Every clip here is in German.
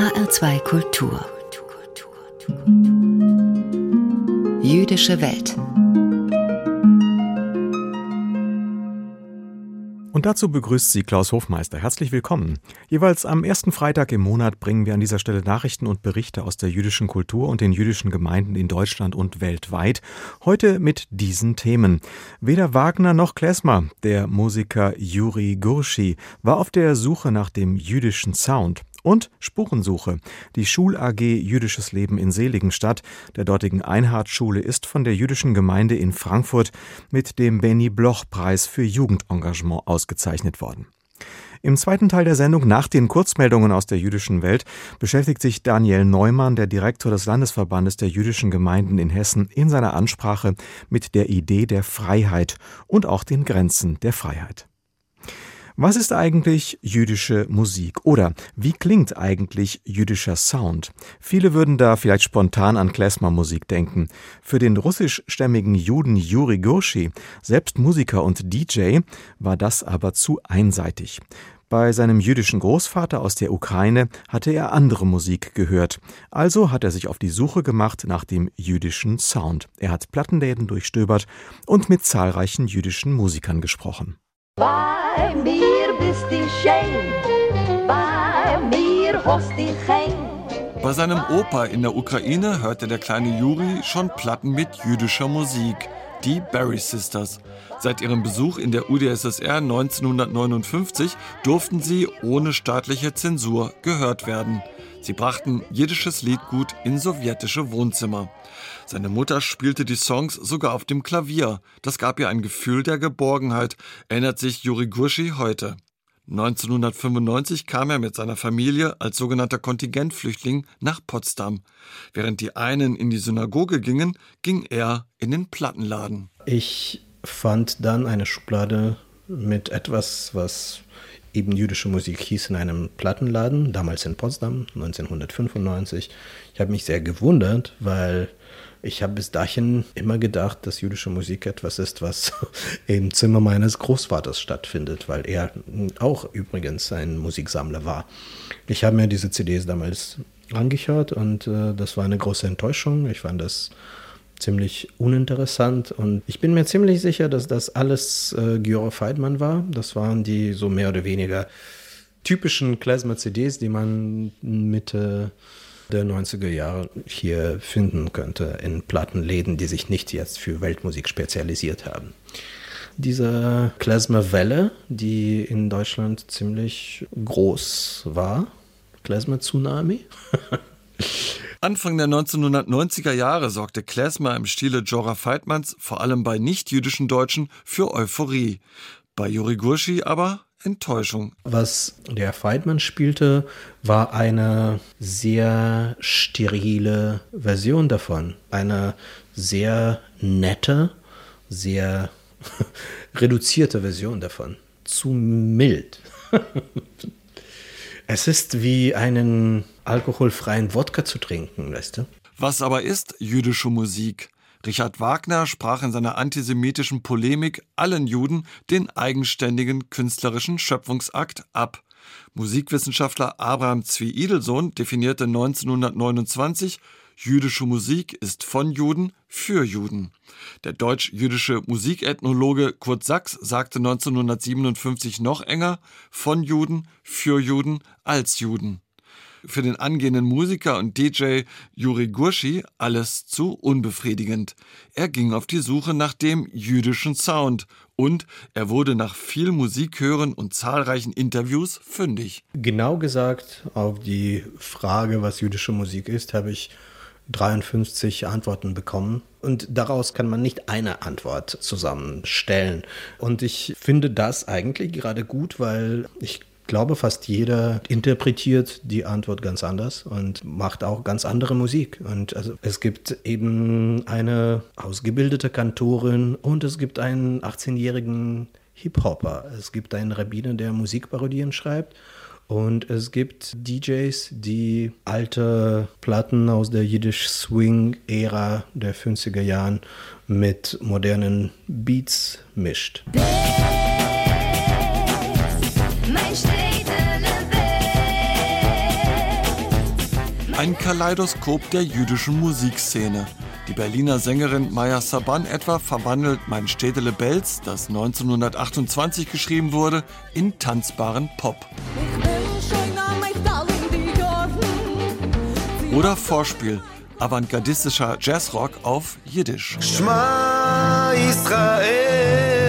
HR2 Kultur. Jüdische Welt. Und dazu begrüßt sie Klaus Hofmeister. Herzlich willkommen. Jeweils am ersten Freitag im Monat bringen wir an dieser Stelle Nachrichten und Berichte aus der jüdischen Kultur und den jüdischen Gemeinden in Deutschland und weltweit. Heute mit diesen Themen. Weder Wagner noch Klezmer, der Musiker Juri Gurschi, war auf der Suche nach dem jüdischen Sound und Spurensuche. Die Schul AG Jüdisches Leben in Seligenstadt, der dortigen Einhardschule, ist von der jüdischen Gemeinde in Frankfurt mit dem Benny Bloch Preis für Jugendengagement ausgezeichnet worden. Im zweiten Teil der Sendung nach den Kurzmeldungen aus der jüdischen Welt beschäftigt sich Daniel Neumann, der Direktor des Landesverbandes der jüdischen Gemeinden in Hessen, in seiner Ansprache mit der Idee der Freiheit und auch den Grenzen der Freiheit. Was ist eigentlich jüdische Musik oder wie klingt eigentlich jüdischer Sound? Viele würden da vielleicht spontan an Klezmer-Musik denken. Für den russischstämmigen Juden Juri Gurshi, selbst Musiker und DJ, war das aber zu einseitig. Bei seinem jüdischen Großvater aus der Ukraine hatte er andere Musik gehört. Also hat er sich auf die Suche gemacht nach dem jüdischen Sound. Er hat Plattenläden durchstöbert und mit zahlreichen jüdischen Musikern gesprochen. Bei mir bist du schön, bei mir hast du kein. Bei seinem Opa in der Ukraine hörte der kleine Juri schon Platten mit jüdischer Musik, die Barry Sisters. Seit ihrem Besuch in der UdSSR 1959 durften sie ohne staatliche Zensur gehört werden. Sie brachten jiddisches Liedgut in sowjetische Wohnzimmer. Seine Mutter spielte die Songs sogar auf dem Klavier. Das gab ihr ein Gefühl der Geborgenheit, erinnert sich Juri Gurschi heute. 1995 kam er mit seiner Familie als sogenannter Kontingentflüchtling nach Potsdam. Während die einen in die Synagoge gingen, ging er in den Plattenladen. Ich fand dann eine Schublade mit etwas, was eben jüdische Musik hieß in einem Plattenladen, damals in Potsdam, 1995. Ich habe mich sehr gewundert, weil ich habe bis dahin immer gedacht, dass jüdische Musik etwas ist, was im Zimmer meines Großvaters stattfindet, weil er auch übrigens ein Musiksammler war. Ich habe mir diese CDs damals angehört und äh, das war eine große Enttäuschung. Ich fand das ziemlich uninteressant und ich bin mir ziemlich sicher, dass das alles äh, Giora Feidmann war. Das waren die so mehr oder weniger typischen Klezmer-CDs, die man Mitte der 90er Jahre hier finden könnte in Plattenläden, die sich nicht jetzt für Weltmusik spezialisiert haben. Diese Klezmer-Welle, die in Deutschland ziemlich groß war, Klezmer-Tsunami, Anfang der 1990er Jahre sorgte Klezmer im Stile Jora Feitmanns vor allem bei nicht-jüdischen Deutschen für Euphorie. Bei Juri Gurschi aber Enttäuschung. Was der Feitmann spielte, war eine sehr sterile Version davon. Eine sehr nette, sehr reduzierte Version davon. Zu mild. es ist wie einen alkoholfreien Wodka zu trinken, weißt du? Was aber ist jüdische Musik? Richard Wagner sprach in seiner antisemitischen Polemik allen Juden den eigenständigen künstlerischen Schöpfungsakt ab. Musikwissenschaftler Abraham Zwie-Idelsohn definierte 1929 Jüdische Musik ist von Juden für Juden. Der deutsch-jüdische Musikethnologe Kurt Sachs sagte 1957 noch enger von Juden für Juden als Juden für den angehenden Musiker und DJ Juri Gurschi alles zu unbefriedigend. Er ging auf die Suche nach dem jüdischen Sound und er wurde nach viel Musik hören und zahlreichen Interviews fündig. Genau gesagt, auf die Frage, was jüdische Musik ist, habe ich 53 Antworten bekommen. Und daraus kann man nicht eine Antwort zusammenstellen. Und ich finde das eigentlich gerade gut, weil ich glaube, fast jeder interpretiert die Antwort ganz anders und macht auch ganz andere Musik. Und also es gibt eben eine ausgebildete Kantorin und es gibt einen 18-jährigen Hip-Hopper. Es gibt einen Rabbiner, der Musikparodien schreibt. Und es gibt DJs, die alte Platten aus der Jiddisch Swing-Ära der 50er Jahren mit modernen Beats mischt. Ein Kaleidoskop der jüdischen Musikszene. Die Berliner Sängerin Maya Saban etwa verwandelt Mein Städtele Belz, das 1928 geschrieben wurde, in tanzbaren Pop. Oder Vorspiel, avantgardistischer Jazzrock auf Jiddisch. Shema Israel.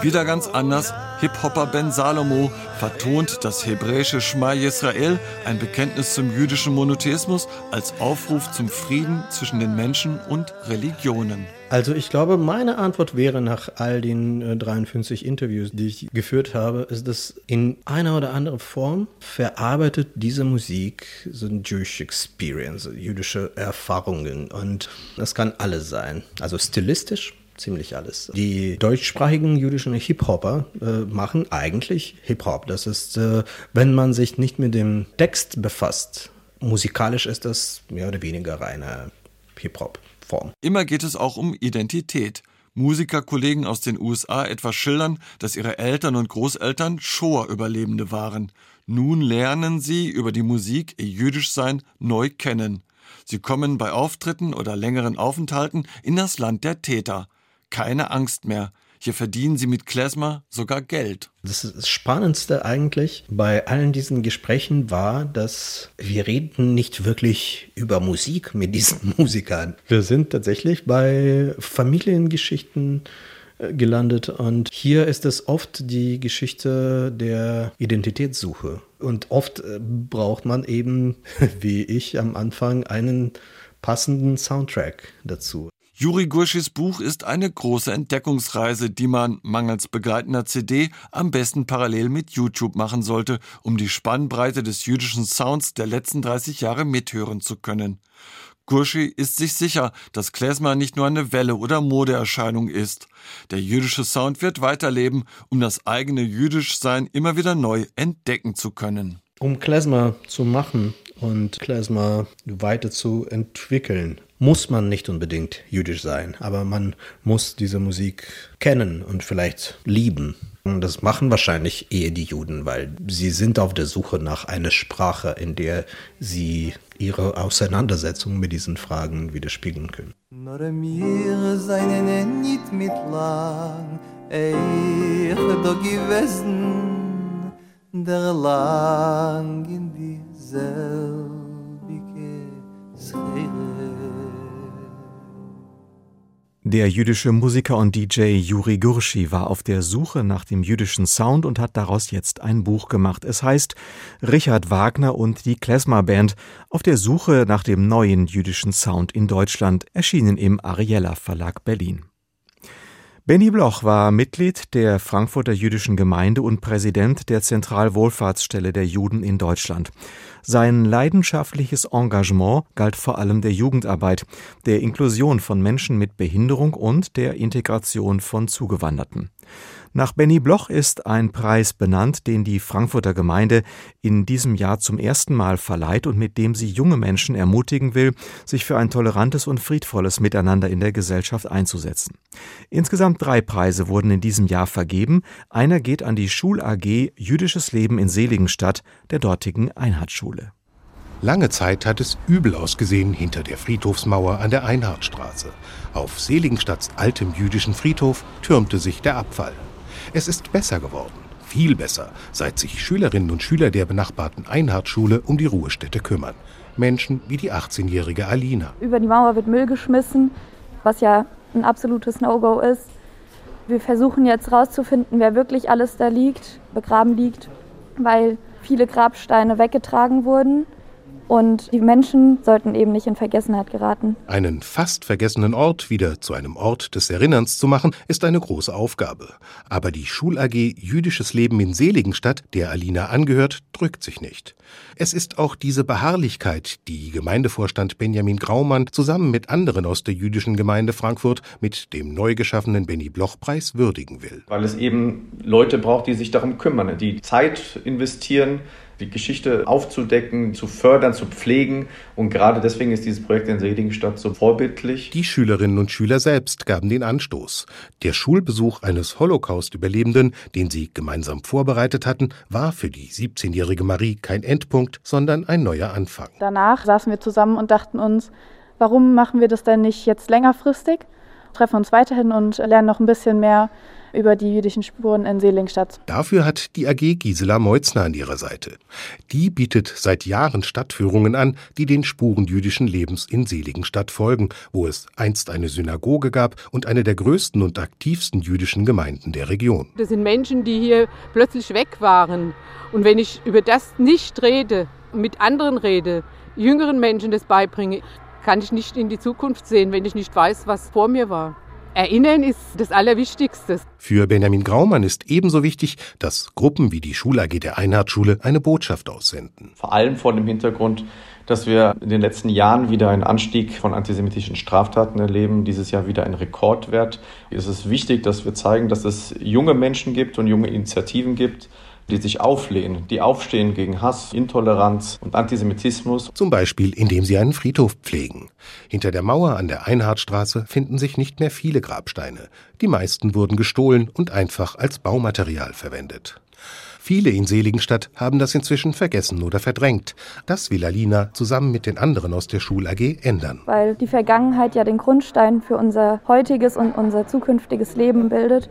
Wieder ganz anders, Hip-Hopper Ben Salomo vertont das hebräische Shema Yisrael, ein Bekenntnis zum jüdischen Monotheismus, als Aufruf zum Frieden zwischen den Menschen und Religionen. Also ich glaube, meine Antwort wäre nach all den äh, 53 Interviews, die ich geführt habe, ist, dass in einer oder anderen Form verarbeitet diese Musik so ein Jewish Experience, jüdische Erfahrungen. Und das kann alles sein. Also stilistisch, ziemlich alles. Die deutschsprachigen jüdischen Hip-Hopper äh, machen eigentlich Hip-Hop. Das ist, äh, wenn man sich nicht mit dem Text befasst, musikalisch ist das mehr oder weniger reine Hip-Hop. Form. Immer geht es auch um Identität. Musikerkollegen aus den USA etwa schildern, dass ihre Eltern und Großeltern Shoah-Überlebende waren. Nun lernen sie über die Musik ihr Jüdischsein neu kennen. Sie kommen bei Auftritten oder längeren Aufenthalten in das Land der Täter. Keine Angst mehr. Hier verdienen sie mit Klezmer sogar Geld. Das, das Spannendste eigentlich bei allen diesen Gesprächen war, dass wir reden nicht wirklich über Musik mit diesen Musikern. Wir sind tatsächlich bei Familiengeschichten äh, gelandet und hier ist es oft die Geschichte der Identitätssuche. Und oft äh, braucht man eben, wie ich am Anfang, einen passenden Soundtrack dazu. Juri Gurschis Buch ist eine große Entdeckungsreise, die man mangels begleitender CD am besten parallel mit YouTube machen sollte, um die Spannbreite des jüdischen Sounds der letzten 30 Jahre mithören zu können. Gurschi ist sich sicher, dass Klezmer nicht nur eine Welle oder Modeerscheinung ist. Der jüdische Sound wird weiterleben, um das eigene Jüdischsein immer wieder neu entdecken zu können. Um Klezmer zu machen und Klezmer weiter zu entwickeln, muss man nicht unbedingt jüdisch sein, aber man muss diese Musik kennen und vielleicht lieben. Und das machen wahrscheinlich eher die Juden, weil sie sind auf der Suche nach einer Sprache, in der sie ihre Auseinandersetzung mit diesen Fragen widerspiegeln können. der lang in dieselbige Der jüdische Musiker und DJ Juri Gurschi war auf der Suche nach dem jüdischen Sound und hat daraus jetzt ein Buch gemacht. Es heißt Richard Wagner und die Klezmer Band auf der Suche nach dem neuen jüdischen Sound in Deutschland, erschienen im Ariella Verlag Berlin. Benny Bloch war Mitglied der Frankfurter Jüdischen Gemeinde und Präsident der Zentralwohlfahrtsstelle der Juden in Deutschland. Sein leidenschaftliches Engagement galt vor allem der Jugendarbeit, der Inklusion von Menschen mit Behinderung und der Integration von Zugewanderten. Nach Benny Bloch ist ein Preis benannt, den die Frankfurter Gemeinde in diesem Jahr zum ersten Mal verleiht und mit dem sie junge Menschen ermutigen will, sich für ein tolerantes und friedvolles Miteinander in der Gesellschaft einzusetzen. Insgesamt drei Preise wurden in diesem Jahr vergeben. Einer geht an die Schul AG Jüdisches Leben in Seligenstadt, der dortigen Einheitsschule. Lange Zeit hat es übel ausgesehen hinter der Friedhofsmauer an der Einhardstraße. Auf Seligenstadts altem jüdischen Friedhof türmte sich der Abfall. Es ist besser geworden, viel besser, seit sich Schülerinnen und Schüler der benachbarten Einhardschule um die Ruhestätte kümmern. Menschen wie die 18-jährige Alina. Über die Mauer wird Müll geschmissen, was ja ein absolutes No-Go ist. Wir versuchen jetzt rauszufinden, wer wirklich alles da liegt, begraben liegt, weil viele Grabsteine weggetragen wurden. Und die Menschen sollten eben nicht in Vergessenheit geraten. Einen fast vergessenen Ort wieder zu einem Ort des Erinnerns zu machen, ist eine große Aufgabe. Aber die Schul AG Jüdisches Leben in Seligenstadt, der Alina angehört, drückt sich nicht. Es ist auch diese Beharrlichkeit, die Gemeindevorstand Benjamin Graumann zusammen mit anderen aus der jüdischen Gemeinde Frankfurt mit dem neu geschaffenen Benny Bloch Preis würdigen will. Weil es eben Leute braucht, die sich darum kümmern, die Zeit investieren, die Geschichte aufzudecken, zu fördern, zu pflegen. Und gerade deswegen ist dieses Projekt in Seligenstadt so vorbildlich. Die Schülerinnen und Schüler selbst gaben den Anstoß. Der Schulbesuch eines Holocaust-Überlebenden, den sie gemeinsam vorbereitet hatten, war für die 17-jährige Marie kein Endpunkt, sondern ein neuer Anfang. Danach saßen wir zusammen und dachten uns, warum machen wir das denn nicht jetzt längerfristig? Treffen uns weiterhin und lernen noch ein bisschen mehr über die jüdischen Spuren in Selingstadt. Dafür hat die AG Gisela Meutzner an ihrer Seite. Die bietet seit Jahren Stadtführungen an, die den Spuren jüdischen Lebens in Seligenstadt folgen, wo es einst eine Synagoge gab und eine der größten und aktivsten jüdischen Gemeinden der Region. Das sind Menschen, die hier plötzlich weg waren. Und wenn ich über das nicht rede, mit anderen rede, jüngeren Menschen das beibringe, kann ich nicht in die Zukunft sehen, wenn ich nicht weiß, was vor mir war. Erinnern ist das Allerwichtigste. Für Benjamin Graumann ist ebenso wichtig, dass Gruppen wie die Schul AG der Einhardschule eine Botschaft aussenden. Vor allem vor dem Hintergrund, dass wir in den letzten Jahren wieder einen Anstieg von antisemitischen Straftaten erleben, dieses Jahr wieder ein Rekordwert. Es ist wichtig, dass wir zeigen, dass es junge Menschen gibt und junge Initiativen gibt, die sich auflehnen, die aufstehen gegen Hass, Intoleranz und Antisemitismus. Zum Beispiel, indem sie einen Friedhof pflegen. Hinter der Mauer an der Einhardstraße finden sich nicht mehr viele Grabsteine. Die meisten wurden gestohlen und einfach als Baumaterial verwendet. Viele in Seligenstadt haben das inzwischen vergessen oder verdrängt. Das will Alina zusammen mit den anderen aus der Schul AG ändern. Weil die Vergangenheit ja den Grundstein für unser heutiges und unser zukünftiges Leben bildet.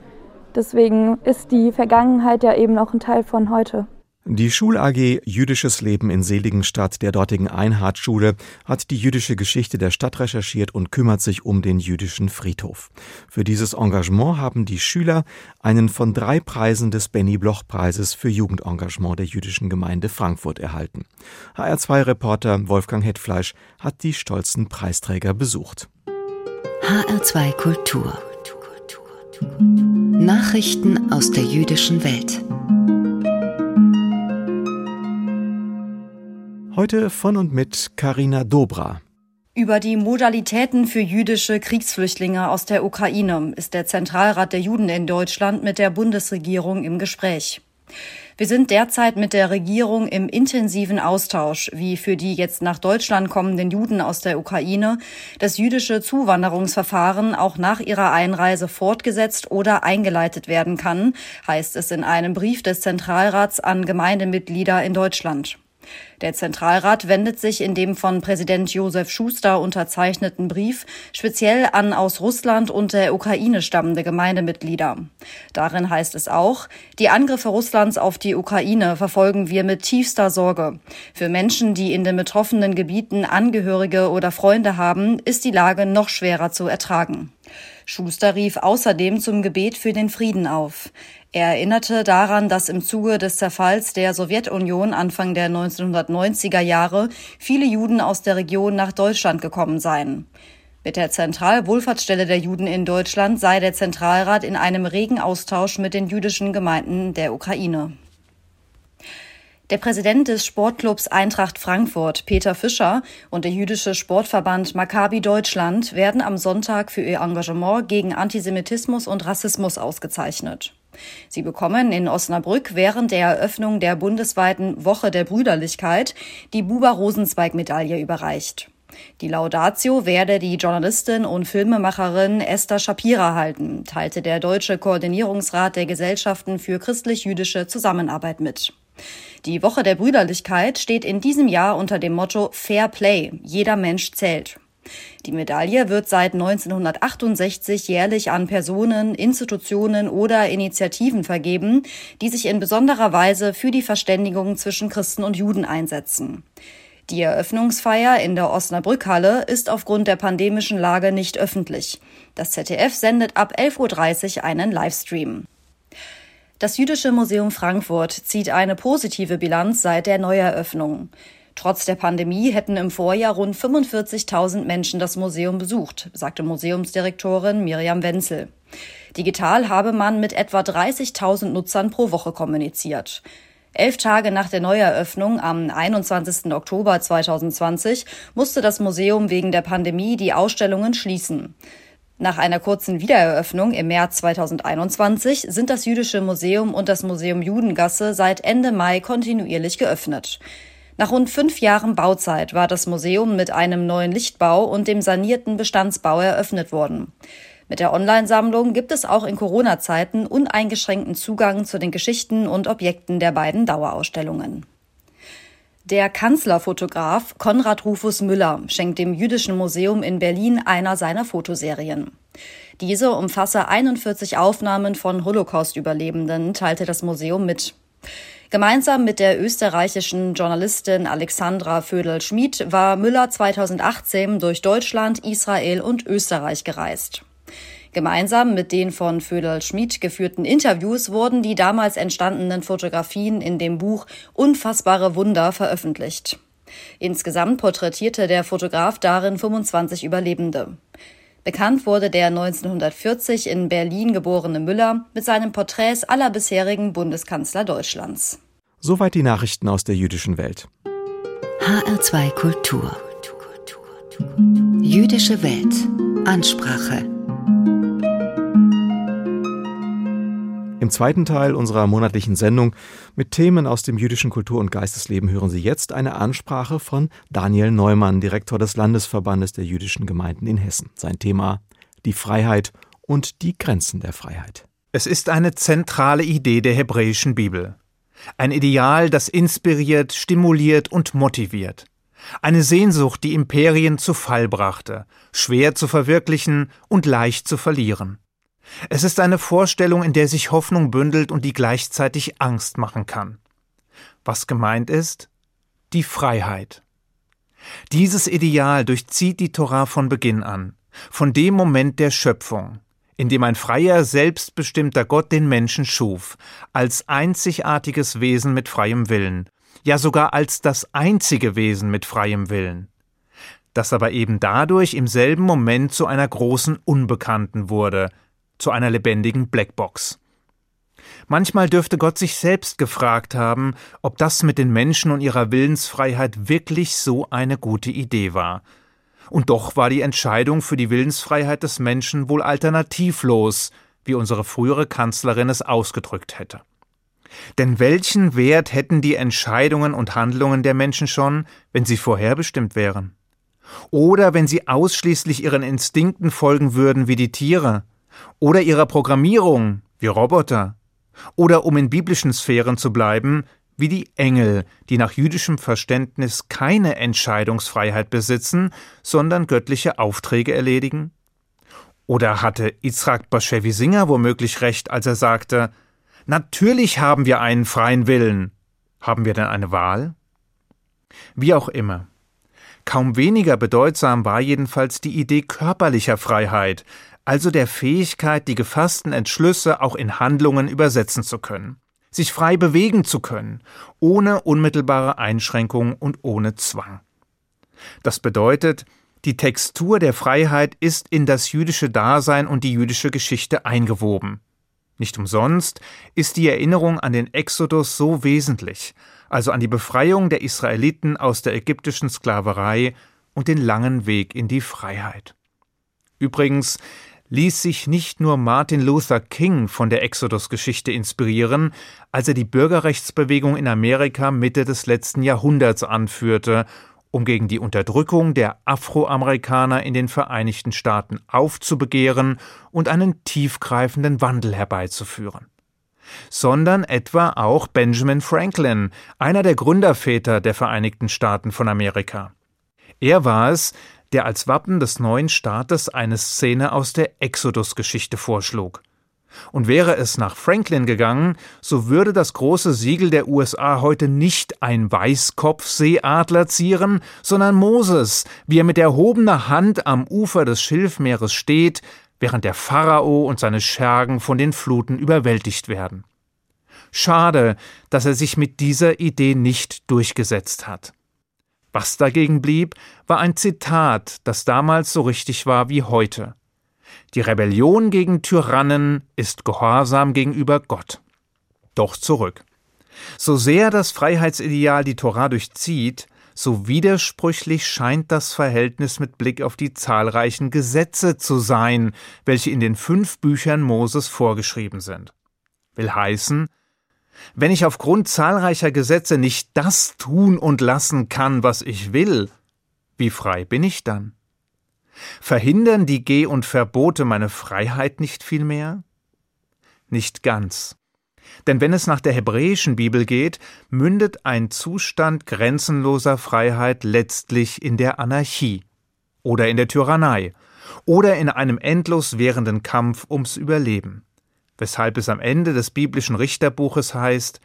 Deswegen ist die Vergangenheit ja eben auch ein Teil von heute. Die Schul AG Jüdisches Leben in Seligenstadt der dortigen Einhardschule hat die jüdische Geschichte der Stadt recherchiert und kümmert sich um den jüdischen Friedhof. Für dieses Engagement haben die Schüler einen von drei Preisen des Benny Bloch Preises für Jugendengagement der jüdischen Gemeinde Frankfurt erhalten. HR2-Reporter Wolfgang Hetfleisch hat die stolzen Preisträger besucht. HR2 Kultur Nachrichten aus der jüdischen Welt. Heute von und mit Karina Dobra. Über die Modalitäten für jüdische Kriegsflüchtlinge aus der Ukraine ist der Zentralrat der Juden in Deutschland mit der Bundesregierung im Gespräch. Wir sind derzeit mit der Regierung im intensiven Austausch, wie für die jetzt nach Deutschland kommenden Juden aus der Ukraine das jüdische Zuwanderungsverfahren auch nach ihrer Einreise fortgesetzt oder eingeleitet werden kann, heißt es in einem Brief des Zentralrats an Gemeindemitglieder in Deutschland. Der Zentralrat wendet sich in dem von Präsident Josef Schuster unterzeichneten Brief speziell an aus Russland und der Ukraine stammende Gemeindemitglieder. Darin heißt es auch, die Angriffe Russlands auf die Ukraine verfolgen wir mit tiefster Sorge. Für Menschen, die in den betroffenen Gebieten Angehörige oder Freunde haben, ist die Lage noch schwerer zu ertragen. Schuster rief außerdem zum Gebet für den Frieden auf. Er erinnerte daran, dass im Zuge des Zerfalls der Sowjetunion Anfang der 1990er Jahre viele Juden aus der Region nach Deutschland gekommen seien. Mit der Zentralwohlfahrtsstelle der Juden in Deutschland sei der Zentralrat in einem regen Austausch mit den jüdischen Gemeinden der Ukraine. Der Präsident des Sportclubs Eintracht Frankfurt, Peter Fischer, und der jüdische Sportverband Maccabi Deutschland werden am Sonntag für ihr Engagement gegen Antisemitismus und Rassismus ausgezeichnet. Sie bekommen in Osnabrück während der Eröffnung der bundesweiten Woche der Brüderlichkeit die Buber-Rosenzweig-Medaille überreicht. Die Laudatio werde die Journalistin und Filmemacherin Esther Shapira halten, teilte der Deutsche Koordinierungsrat der Gesellschaften für christlich-jüdische Zusammenarbeit mit. Die Woche der Brüderlichkeit steht in diesem Jahr unter dem Motto Fair Play, jeder Mensch zählt. Die Medaille wird seit 1968 jährlich an Personen, Institutionen oder Initiativen vergeben, die sich in besonderer Weise für die Verständigung zwischen Christen und Juden einsetzen. Die Eröffnungsfeier in der Osnabrückhalle ist aufgrund der pandemischen Lage nicht öffentlich. Das ZDF sendet ab 11.30 Uhr einen Livestream. Das Jüdische Museum Frankfurt zieht eine positive Bilanz seit der Neueröffnung. Trotz der Pandemie hätten im Vorjahr rund 45.000 Menschen das Museum besucht, sagte Museumsdirektorin Miriam Wenzel. Digital habe man mit etwa 30.000 Nutzern pro Woche kommuniziert. Elf Tage nach der Neueröffnung am 21. Oktober 2020 musste das Museum wegen der Pandemie die Ausstellungen schließen. Nach einer kurzen Wiedereröffnung im März 2021 sind das Jüdische Museum und das Museum Judengasse seit Ende Mai kontinuierlich geöffnet. Nach rund fünf Jahren Bauzeit war das Museum mit einem neuen Lichtbau und dem sanierten Bestandsbau eröffnet worden. Mit der Online-Sammlung gibt es auch in Corona-Zeiten uneingeschränkten Zugang zu den Geschichten und Objekten der beiden Dauerausstellungen. Der Kanzlerfotograf Konrad Rufus Müller schenkt dem Jüdischen Museum in Berlin einer seiner Fotoserien. Diese umfasse 41 Aufnahmen von Holocaust-Überlebenden, teilte das Museum mit. Gemeinsam mit der österreichischen Journalistin Alexandra Födel-Schmid war Müller 2018 durch Deutschland, Israel und Österreich gereist. Gemeinsam mit den von Föderl Schmid geführten Interviews wurden die damals entstandenen Fotografien in dem Buch Unfassbare Wunder veröffentlicht. Insgesamt porträtierte der Fotograf darin 25 Überlebende. Bekannt wurde der 1940 in Berlin geborene Müller mit seinen Porträts aller bisherigen Bundeskanzler Deutschlands. Soweit die Nachrichten aus der jüdischen Welt. HR2 Kultur. Jüdische Welt. Ansprache. Im zweiten Teil unserer monatlichen Sendung mit Themen aus dem jüdischen Kultur- und Geistesleben hören Sie jetzt eine Ansprache von Daniel Neumann, Direktor des Landesverbandes der jüdischen Gemeinden in Hessen. Sein Thema die Freiheit und die Grenzen der Freiheit. Es ist eine zentrale Idee der hebräischen Bibel. Ein Ideal, das inspiriert, stimuliert und motiviert. Eine Sehnsucht, die Imperien zu Fall brachte, schwer zu verwirklichen und leicht zu verlieren. Es ist eine Vorstellung, in der sich Hoffnung bündelt und die gleichzeitig Angst machen kann. Was gemeint ist? Die Freiheit. Dieses Ideal durchzieht die Torah von Beginn an, von dem Moment der Schöpfung, in dem ein freier, selbstbestimmter Gott den Menschen schuf, als einzigartiges Wesen mit freiem Willen, ja sogar als das einzige Wesen mit freiem Willen, das aber eben dadurch im selben Moment zu einer großen Unbekannten wurde, zu einer lebendigen Blackbox. Manchmal dürfte Gott sich selbst gefragt haben, ob das mit den Menschen und ihrer Willensfreiheit wirklich so eine gute Idee war. Und doch war die Entscheidung für die Willensfreiheit des Menschen wohl alternativlos, wie unsere frühere Kanzlerin es ausgedrückt hätte. Denn welchen Wert hätten die Entscheidungen und Handlungen der Menschen schon, wenn sie vorherbestimmt wären? Oder wenn sie ausschließlich ihren Instinkten folgen würden wie die Tiere, oder ihrer Programmierung wie Roboter oder um in biblischen Sphären zu bleiben, wie die Engel, die nach jüdischem Verständnis keine Entscheidungsfreiheit besitzen, sondern göttliche Aufträge erledigen? Oder hatte Yitzhak Bashevi Singer womöglich recht, als er sagte, Natürlich haben wir einen freien Willen. Haben wir denn eine Wahl? Wie auch immer. Kaum weniger bedeutsam war jedenfalls die Idee körperlicher Freiheit, also der Fähigkeit, die gefassten Entschlüsse auch in Handlungen übersetzen zu können, sich frei bewegen zu können, ohne unmittelbare Einschränkung und ohne Zwang. Das bedeutet, die Textur der Freiheit ist in das jüdische Dasein und die jüdische Geschichte eingewoben. Nicht umsonst ist die Erinnerung an den Exodus so wesentlich, also an die Befreiung der Israeliten aus der ägyptischen Sklaverei und den langen Weg in die Freiheit. Übrigens, ließ sich nicht nur Martin Luther King von der Exodus-Geschichte inspirieren, als er die Bürgerrechtsbewegung in Amerika Mitte des letzten Jahrhunderts anführte, um gegen die Unterdrückung der Afroamerikaner in den Vereinigten Staaten aufzubegehren und einen tiefgreifenden Wandel herbeizuführen sondern etwa auch Benjamin Franklin, einer der Gründerväter der Vereinigten Staaten von Amerika. Er war es, der als Wappen des neuen Staates eine Szene aus der Exodus-Geschichte vorschlug. Und wäre es nach Franklin gegangen, so würde das große Siegel der USA heute nicht ein Weißkopfseeadler zieren, sondern Moses, wie er mit erhobener Hand am Ufer des Schilfmeeres steht, während der Pharao und seine Schergen von den Fluten überwältigt werden. Schade, dass er sich mit dieser Idee nicht durchgesetzt hat. Was dagegen blieb, war ein Zitat, das damals so richtig war wie heute. Die Rebellion gegen Tyrannen ist Gehorsam gegenüber Gott. Doch zurück. So sehr das Freiheitsideal die Torah durchzieht, so widersprüchlich scheint das Verhältnis mit Blick auf die zahlreichen Gesetze zu sein, welche in den fünf Büchern Moses vorgeschrieben sind. Will heißen, wenn ich aufgrund zahlreicher Gesetze nicht das tun und lassen kann, was ich will, wie frei bin ich dann? Verhindern die Geh- und Verbote meine Freiheit nicht vielmehr? Nicht ganz. Denn wenn es nach der hebräischen Bibel geht, mündet ein Zustand grenzenloser Freiheit letztlich in der Anarchie oder in der Tyrannei oder in einem endlos währenden Kampf ums Überleben, weshalb es am Ende des biblischen Richterbuches heißt,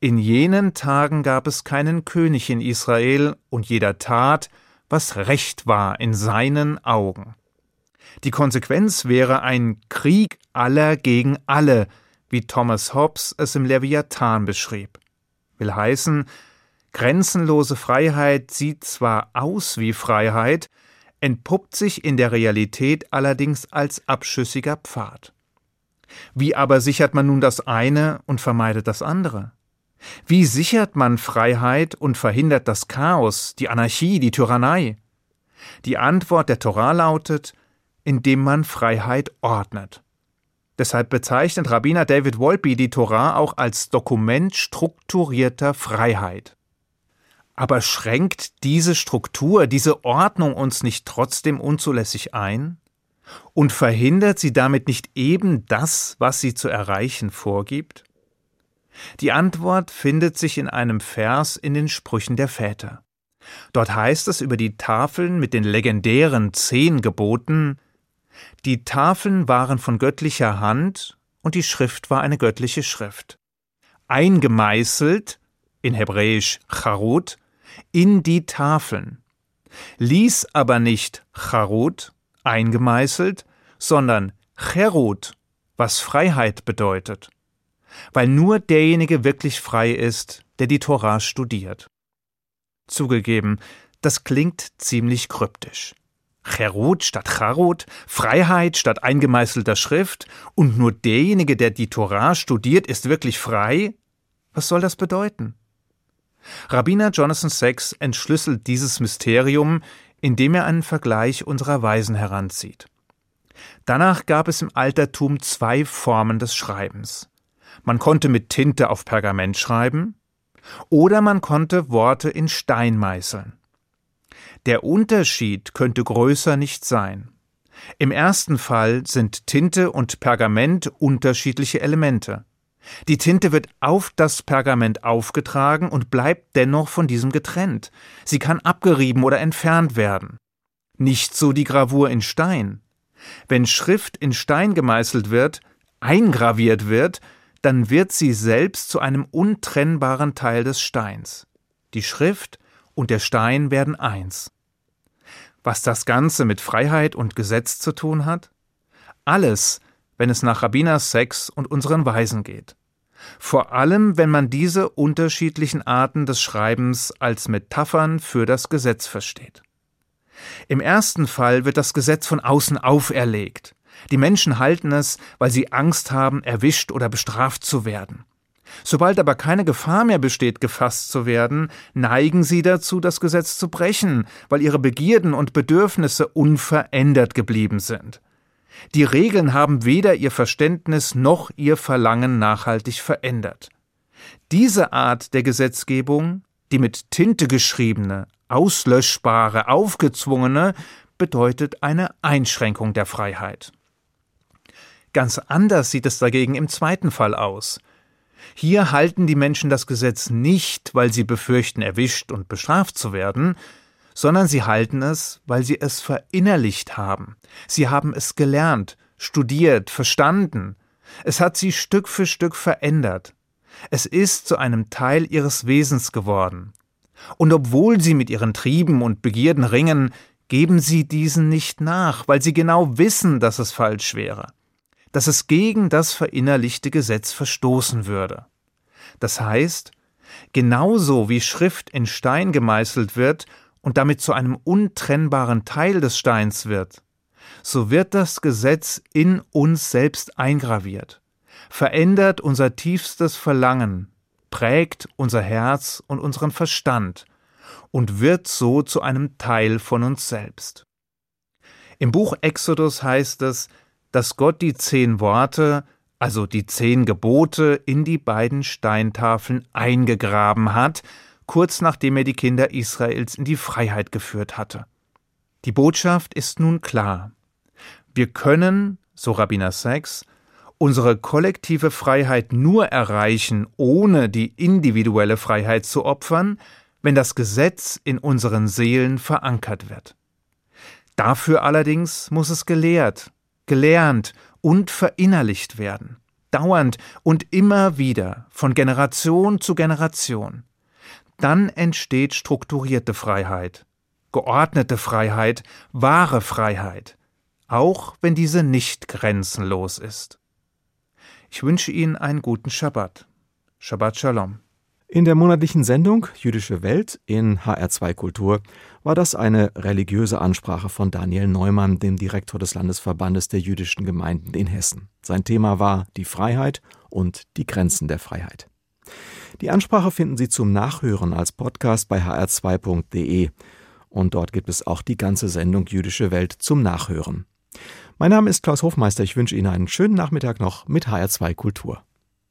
in jenen Tagen gab es keinen König in Israel, und jeder tat, was recht war in seinen Augen. Die Konsequenz wäre ein Krieg aller gegen alle, wie Thomas Hobbes es im Leviathan beschrieb. Will heißen, grenzenlose Freiheit sieht zwar aus wie Freiheit, entpuppt sich in der Realität allerdings als abschüssiger Pfad. Wie aber sichert man nun das eine und vermeidet das andere? Wie sichert man Freiheit und verhindert das Chaos, die Anarchie, die Tyrannei? Die Antwort der Torah lautet, indem man Freiheit ordnet. Deshalb bezeichnet Rabbiner David Wolpe die Torah auch als Dokument strukturierter Freiheit. Aber schränkt diese Struktur, diese Ordnung uns nicht trotzdem unzulässig ein? Und verhindert sie damit nicht eben das, was sie zu erreichen vorgibt? Die Antwort findet sich in einem Vers in den Sprüchen der Väter. Dort heißt es über die Tafeln mit den legendären zehn Geboten Die Tafeln waren von göttlicher Hand und die Schrift war eine göttliche Schrift. Eingemeißelt, in Hebräisch Charut, in die Tafeln. Ließ aber nicht Charut, eingemeißelt, sondern Cherut, was Freiheit bedeutet. Weil nur derjenige wirklich frei ist, der die Torah studiert. Zugegeben, das klingt ziemlich kryptisch. Cherut statt Charut, Freiheit statt eingemeißelter Schrift und nur derjenige, der die Torah studiert, ist wirklich frei? Was soll das bedeuten? Rabbiner Jonathan Sachs entschlüsselt dieses Mysterium, indem er einen Vergleich unserer Weisen heranzieht. Danach gab es im Altertum zwei Formen des Schreibens. Man konnte mit Tinte auf Pergament schreiben oder man konnte Worte in Stein meißeln. Der Unterschied könnte größer nicht sein. Im ersten Fall sind Tinte und Pergament unterschiedliche Elemente. Die Tinte wird auf das Pergament aufgetragen und bleibt dennoch von diesem getrennt. Sie kann abgerieben oder entfernt werden. Nicht so die Gravur in Stein. Wenn Schrift in Stein gemeißelt wird, eingraviert wird, dann wird sie selbst zu einem untrennbaren Teil des Steins. Die Schrift und der Stein werden eins. Was das Ganze mit Freiheit und Gesetz zu tun hat? Alles, wenn es nach Rabbiners Sex und unseren Weisen geht. Vor allem, wenn man diese unterschiedlichen Arten des Schreibens als Metaphern für das Gesetz versteht. Im ersten Fall wird das Gesetz von außen auferlegt. Die Menschen halten es, weil sie Angst haben, erwischt oder bestraft zu werden. Sobald aber keine Gefahr mehr besteht, gefasst zu werden, neigen sie dazu, das Gesetz zu brechen, weil ihre Begierden und Bedürfnisse unverändert geblieben sind. Die Regeln haben weder ihr Verständnis noch ihr Verlangen nachhaltig verändert. Diese Art der Gesetzgebung, die mit Tinte geschriebene, auslöschbare, aufgezwungene, bedeutet eine Einschränkung der Freiheit. Ganz anders sieht es dagegen im zweiten Fall aus. Hier halten die Menschen das Gesetz nicht, weil sie befürchten, erwischt und bestraft zu werden, sondern sie halten es, weil sie es verinnerlicht haben. Sie haben es gelernt, studiert, verstanden. Es hat sie Stück für Stück verändert. Es ist zu einem Teil ihres Wesens geworden. Und obwohl sie mit ihren Trieben und Begierden ringen, geben sie diesen nicht nach, weil sie genau wissen, dass es falsch wäre, dass es gegen das verinnerlichte Gesetz verstoßen würde. Das heißt, genauso wie Schrift in Stein gemeißelt wird und damit zu einem untrennbaren Teil des Steins wird, so wird das Gesetz in uns selbst eingraviert, verändert unser tiefstes Verlangen, prägt unser Herz und unseren Verstand, und wird so zu einem Teil von uns selbst. Im Buch Exodus heißt es, dass Gott die zehn Worte, also die zehn Gebote, in die beiden Steintafeln eingegraben hat, kurz nachdem er die Kinder Israels in die Freiheit geführt hatte. Die Botschaft ist nun klar. Wir können, so Rabbiner Sachs, unsere kollektive Freiheit nur erreichen, ohne die individuelle Freiheit zu opfern, wenn das Gesetz in unseren Seelen verankert wird. Dafür allerdings muss es gelehrt, gelernt und verinnerlicht werden, dauernd und immer wieder, von Generation zu Generation. Dann entsteht strukturierte Freiheit, geordnete Freiheit, wahre Freiheit, auch wenn diese nicht grenzenlos ist. Ich wünsche Ihnen einen guten Schabbat. Shabbat Shalom. In der monatlichen Sendung Jüdische Welt in HR2 Kultur war das eine religiöse Ansprache von Daniel Neumann, dem Direktor des Landesverbandes der jüdischen Gemeinden in Hessen. Sein Thema war die Freiheit und die Grenzen der Freiheit. Die Ansprache finden Sie zum Nachhören als Podcast bei hr2.de und dort gibt es auch die ganze Sendung Jüdische Welt zum Nachhören. Mein Name ist Klaus Hofmeister. Ich wünsche Ihnen einen schönen Nachmittag noch mit HR2 Kultur.